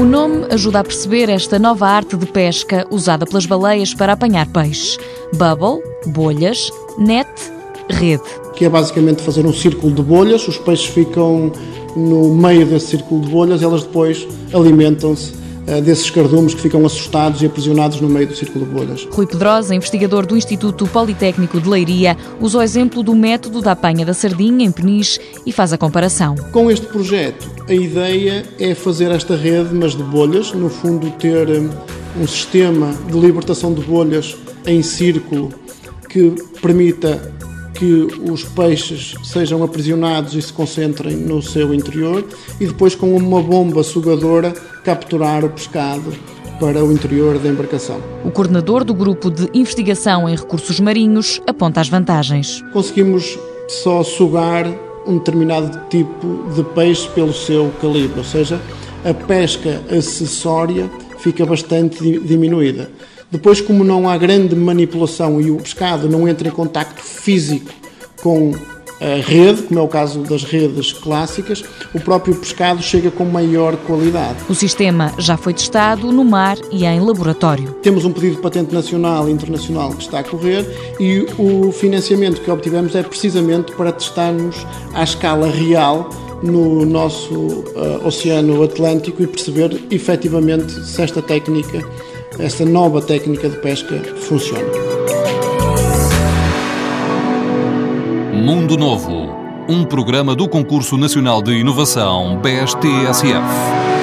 O nome ajuda a perceber esta nova arte de pesca usada pelas baleias para apanhar peixe. Bubble, bolhas, net, rede. Que é basicamente fazer um círculo de bolhas, os peixes ficam no meio desse círculo de bolhas, elas depois alimentam-se desses cardumes que ficam assustados e aprisionados no meio do círculo de bolhas. Rui Pedrosa, investigador do Instituto Politécnico de Leiria, usa o exemplo do método da apanha da sardinha em Peniche e faz a comparação. Com este projeto, a ideia é fazer esta rede, mas de bolhas, no fundo ter eh, um sistema de libertação de bolhas em círculo que permita que os peixes sejam aprisionados e se concentrem no seu interior e depois com uma bomba sugadora capturar o pescado para o interior da embarcação. O coordenador do grupo de investigação em recursos marinhos aponta as vantagens. Conseguimos só sugar um determinado tipo de peixe pelo seu calibre, ou seja, a pesca acessória fica bastante diminuída. Depois, como não há grande manipulação e o pescado não entra em contacto físico com a rede, como é o caso das redes clássicas, o próprio pescado chega com maior qualidade. O sistema já foi testado no mar e em laboratório. Temos um pedido de patente nacional e internacional que está a correr e o financiamento que obtivemos é precisamente para testarmos à escala real no nosso uh, Oceano Atlântico e perceber efetivamente se esta técnica esta nova técnica de pesca funciona. Mundo Novo, um programa do Concurso Nacional de Inovação BSTSF.